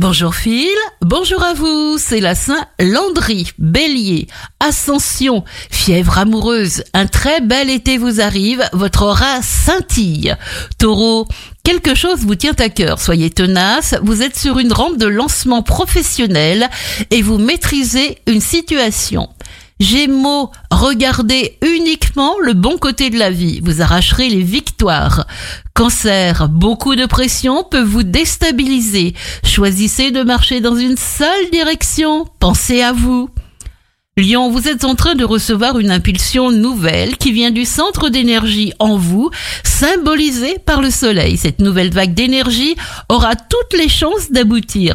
Bonjour Phil, bonjour à vous, c'est la Saint Landry, Bélier, Ascension, fièvre amoureuse, un très bel été vous arrive, votre aura scintille. Taureau, quelque chose vous tient à cœur, soyez tenace, vous êtes sur une rampe de lancement professionnel et vous maîtrisez une situation. Gémeaux, regardez uniquement le bon côté de la vie, vous arracherez les victoires. Cancer, beaucoup de pression peut vous déstabiliser. Choisissez de marcher dans une seule direction, pensez à vous. Lion, vous êtes en train de recevoir une impulsion nouvelle qui vient du centre d'énergie en vous, symbolisé par le soleil. Cette nouvelle vague d'énergie aura toutes les chances d'aboutir.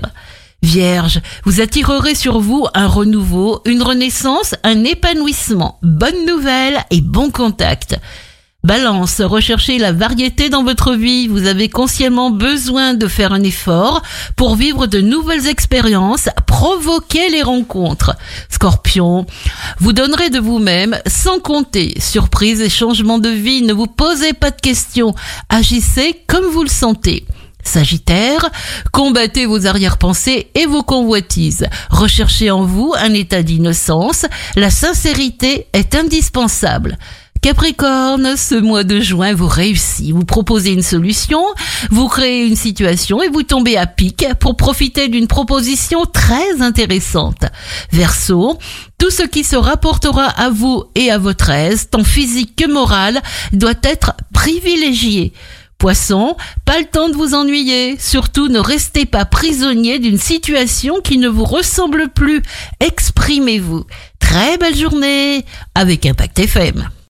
Vierge, vous attirerez sur vous un renouveau, une renaissance, un épanouissement. Bonne nouvelle et bon contact. Balance, recherchez la variété dans votre vie. Vous avez consciemment besoin de faire un effort pour vivre de nouvelles expériences, provoquer les rencontres. Scorpion, vous donnerez de vous-même sans compter. Surprise et changement de vie, ne vous posez pas de questions. Agissez comme vous le sentez. Sagittaire, combattez vos arrière-pensées et vos convoitises. Recherchez en vous un état d'innocence. La sincérité est indispensable. Capricorne, ce mois de juin vous réussit. Vous proposez une solution, vous créez une situation et vous tombez à pic pour profiter d'une proposition très intéressante. Verseau, tout ce qui se rapportera à vous et à votre aise, tant physique que moral, doit être privilégié. Pas le temps de vous ennuyer. Surtout ne restez pas prisonnier d'une situation qui ne vous ressemble plus. Exprimez-vous. Très belle journée avec Impact FM.